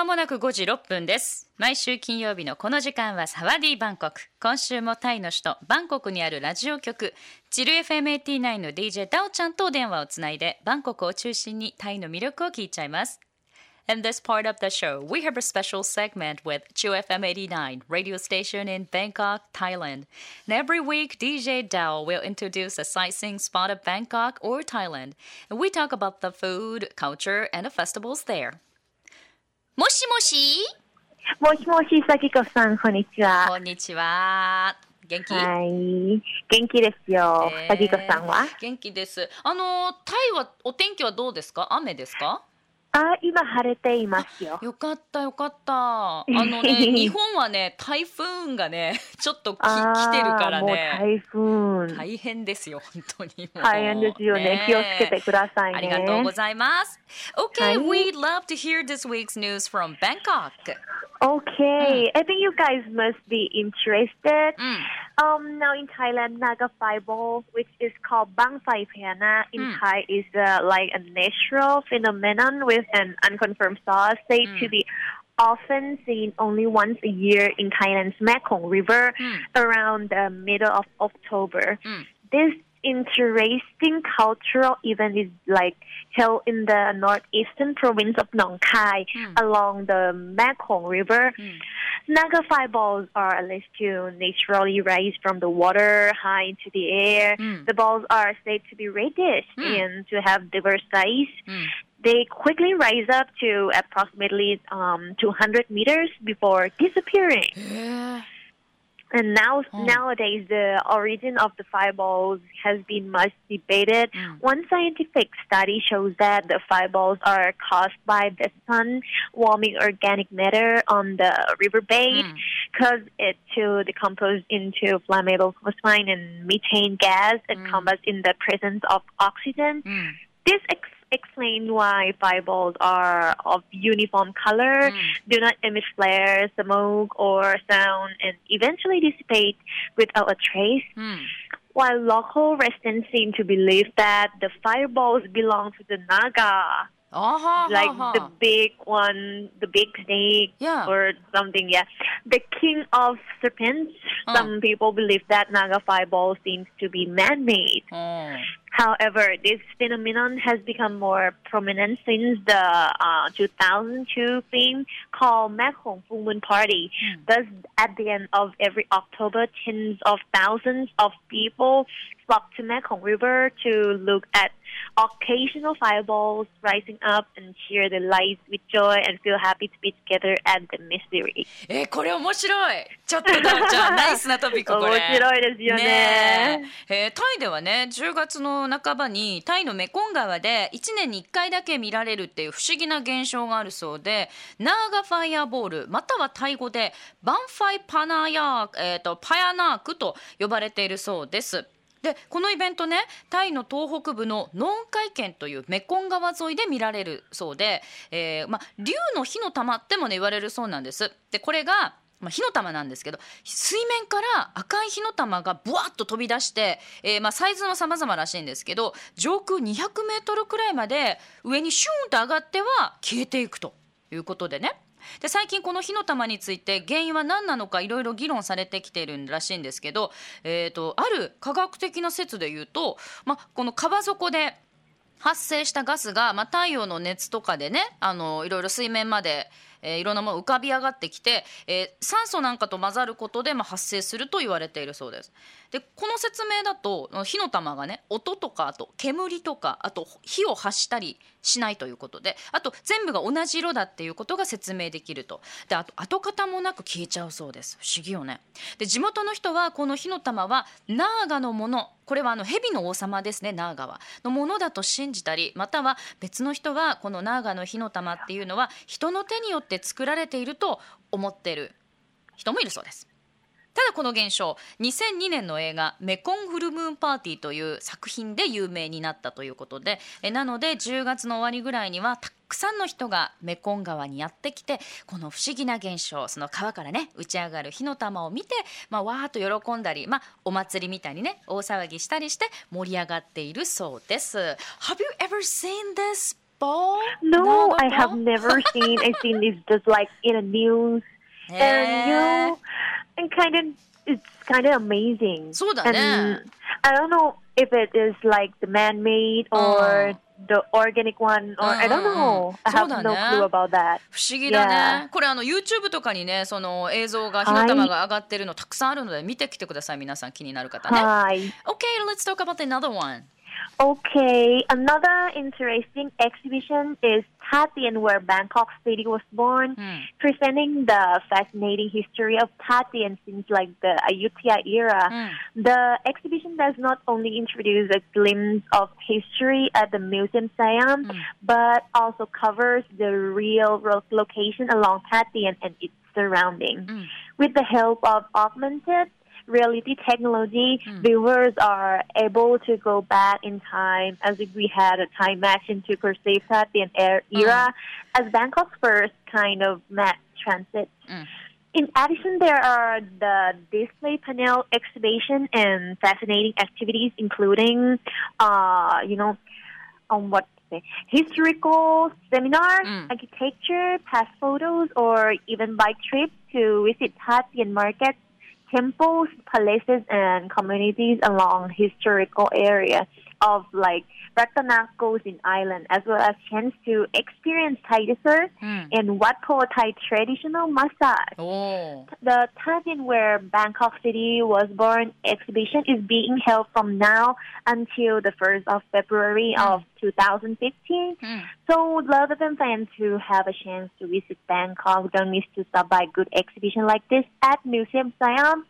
間もなく5時6分です毎週金曜日のこの時間はサワディバンコク今週もタイの首都バンコクにあるラジオ局チル FM89 の DJ ダオちゃんと電話をつないでバンコクを中心にタイの魅力を聞いちゃいます In this part of the show, we have a special segment with ChuFM 89, radio station in Bangkok, Thailand. And every week, DJ Dao will introduce a sightseeing spot of Bangkok or Thailand. And we talk about the food, culture, and the festivals there. もしもし？もしもし、さきこさん、こんにちは。こんにちは。元気、はい。元気ですよ。えーさきこさんは？元気です。あの、タイはお天気はどうですか？雨ですか？あ、今晴れていますよ。よかったよかった。あのね、日本はね、台風がね、ちょっとき来てるからね。台風。大変ですよ、本当に。大変ですよね。気をつけてくださいね。ありがとうございます。Okay, はい we'd love to hear this week's news from Bangkok. Okay, I think you guys must be interested. うん。Um, now in Thailand, Naga Fireball, which is called Bang Phai Phayana in Mm. Thai, is uh, like a natural phenomenon with an unconfirmed source said to Mm. be often seen only once a year in Thailand's Mekong River Mm. around the middle of October. Mm. This interesting cultural event is like held in the northeastern province of Nong Khai Mm. along the Mekong River. Naga fireballs are alleged to naturally rise from the water high into the air. Mm. The balls are said to be reddish mm. and to have diverse size. Mm. They quickly rise up to approximately um, 200 meters before disappearing. Yeah. And now, hmm. nowadays, the origin of the fireballs has been much debated. Mm. One scientific study shows that the fireballs are caused by the sun warming organic matter on the riverbed, mm. cause it to decompose into flammable phosphine and methane gas, and mm. combust in the presence of oxygen. Hmm. This ex- explain why fireballs are of uniform color, mm. do not emit flare, smoke, or sound, and eventually dissipate without a trace. Mm. While local residents seem to believe that the fireballs belong to the Naga, uh-huh, uh-huh. like uh-huh. the big one, the big snake, yeah. or something. Yeah, the king of serpents. Uh. Some people believe that Naga fireball seems to be man-made. Uh. However, this phenomenon has become more prominent since the uh, 2002 film called Mekong Full Moon Party. Hmm. Thus, at the end of every October, tens of thousands of people flock to Mekong River to look at occasional fireballs rising up and share the lights with joy and feel happy to be together at the mystery. えーこれ面白いちょっとじゃあナイスなトピックこれ面白いですよねええータイではね10月の 半ばにタイのメコン川で1年に1回だけ見られるっていう不思議な現象があるそうでナーガファイアボールまたはタイ語でバンファイパナヤー、えー、とパヤナークと呼ばれているそうです。でこのイベントねタイの東北部のノン海県というメコン川沿いで見られるそうで、えーま、竜の火の玉ってもね言われるそうなんです。でこれがまあ、火の玉なんですけど水面から赤い火の玉がブワッと飛び出して、えーまあ、サイズは様々らしいんですけど上空200メートルくらいまで上にシューンと上がっては消えていくということでね。で最近この火の玉について原因は何なのかいろいろ議論されてきているらしいんですけど、えー、とある科学的な説で言うと、まあ、この川底で発生したガスが、まあ、太陽の熱とかでねあのいろいろ水面まで、えーいろんなもの浮かび上がってきて、えー酸素なんかと混ざることで、まあ、発生すると言われているそうです。でこの説明だと火の玉がね音とかあと煙とかあと火を発したりしないということであと全部が同じ色だっていうことが説明できると。であと跡形もなく消えちゃうそうです。不思議よね。で地元の人はこの火の玉はナーガのものこれはあの蛇の王様ですねナーガは。のものだと信じたりまたは別の人はこのナーガの火の玉っていうのは人の手によって作られていると思っている人もいるそうですただこの現象2002年の映画「メコンフルムーンパーティー」という作品で有名になったということでえなので10月の終わりぐらいにはたくさんの人がメコン川にやってきてこの不思議な現象その川からね打ち上がる火の玉を見て、まあ、わーっと喜んだり、まあ、お祭りみたいにね大騒ぎしたりして盛り上がっているそうです。Have you ever seen this パ No, ナー I ガパ have never seen. I seen this just like in the news, へ and ー you, and kind of it's kind of amazing. そうだね。 And I don't know if it is like the man-made or the organic one, or I don't know. I have no そうだね。 clue about that. 不思議だね。 Yeah. これあの YouTube とかにね、その映像が火の玉が上がってるのたくさんあるので見てきてください。皆さん気になる方ね。 Hi. Okay, let's talk about another one. Okay, another interesting exhibition is Tatian, where Bangkok City was born, Hmm. presenting the fascinating history of Tatian since like the Ayutthaya era. Hmm. The exhibition does not only introduce a glimpse of history at the Museum Siam, Hmm. but also covers the real location along Tatian and its surroundings. Hmm. With the help of augmented reality technology, viewers are able to go back in time as if we had a time machine to perceive that er- era as Bangkok's first kind of mass transit. Mm. In addition, there are the display panel exhibition and fascinating activities, including, uh, you know, on what to say, historical seminars, Mm. architecture, past photos, or even bike trips to visit Tatian markets, temples, palaces, and communities along historical area of like Ratanakos in Ireland, as well as chance to experience Thai dessert mm. and Wat Po Thai traditional massage. Oh. The Tajin where Bangkok City was born exhibition is being held from now until the 1st of February mm. of 2015. Mm. So Love and fans who have a chance to visit Bangkok don't miss to stop by good exhibition like this at Museum Siam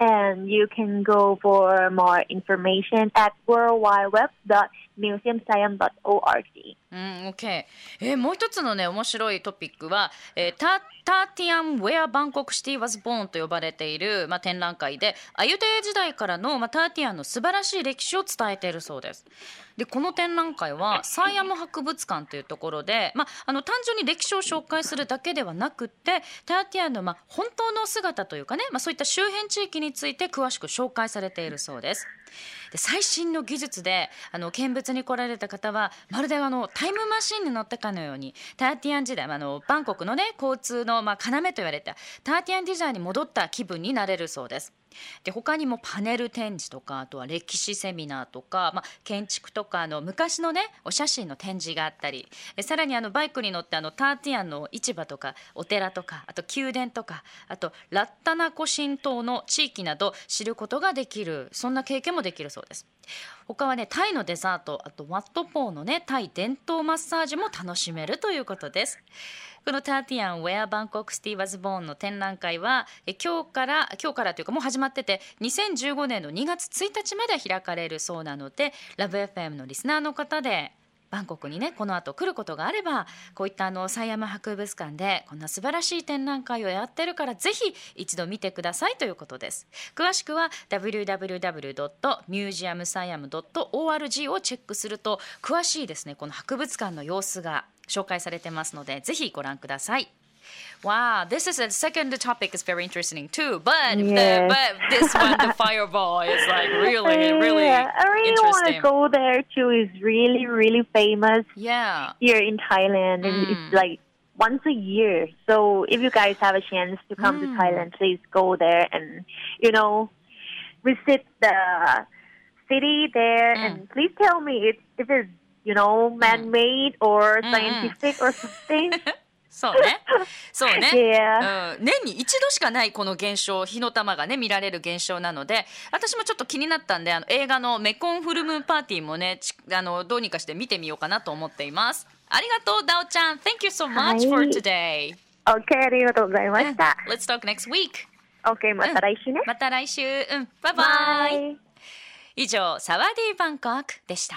and you can go for more information at museumsiam.org うん、OK。えーもう一つのね、面白いトピックは、えータターティアン・ウェア・バンコク・シティ・ワズ・ボーンと呼ばれている、まあ、展覧会で、アユテヤ時代からの、まあ、ターティアンの素晴らしい歴史を伝えているそうです。で、この展覧会は、サイアム博物館というところで、まあ、あの単純に歴史を紹介するだけではなくて、ターティアンの、まあ、本当の姿というかね、まあ、そういった周辺地域について詳しく紹介されているそうです。で最新の技術であの見物に来られた方はまるであのタイムマシンに乗ったかのようにターティアン時代あのバンコクのね交通のまあ要と言われたターティアン時代に戻った気分になれるそうです。で他にもパネル展示とかあとは歴史セミナーとか、まあ、建築とかの昔のねお写真の展示があったりえさらにあのバイクに乗ってあのターティアンの市場とかお寺とかあと宮殿とかあとラッタナコ神島の地域など知ることができるそんな経験もできるそうです。他はねタイのデザートあとワットポーのねタイ伝統マッサージも楽しめるということです。このターティアン・ウェア・バンコク・スティ・ワズ・ボーンの展覧会はえ今日から今日からというかもう始まってて2015年の2月1日まで開かれるそうなのでラブ f m のリスナーの方でバンコクにねこの後来ることがあればこういったあのサイアム博物館でこんな素晴らしい展覧会をやってるからぜひ一度見てくださいということです。詳しくは www.museumsiam.org をチェックすると詳しいですねこの博物館の様子が紹介されてますのでぜひご覧ください。Wow, this is a second topic is very interesting too. But the, but this one, the fireball, is like really, really yeah, I really want to go there too. It's really, really famous Yeah. here in Thailand, and Mm. it's like once a year. So if you guys have a chance to come Mm. to Thailand, please go there and you know visit the city there, Mm. and please tell me if, if it's you know man-made or Mm-mm. scientific or something. そうね。そうね。Yeah. うん、年に一度しかないこの現象火の玉がね見られる現象なので私もちょっと気になったんであの映画の「メコンフルムーンパーティー」もねちあのどうにかして見てみようかなと思っていますありがとうダオちゃん Thank you so much for はい today、Okay, ありがとうございました。Let's talk next week Okay, また来週ね。また来週うんバイバイ.以上サワディーバンコクでした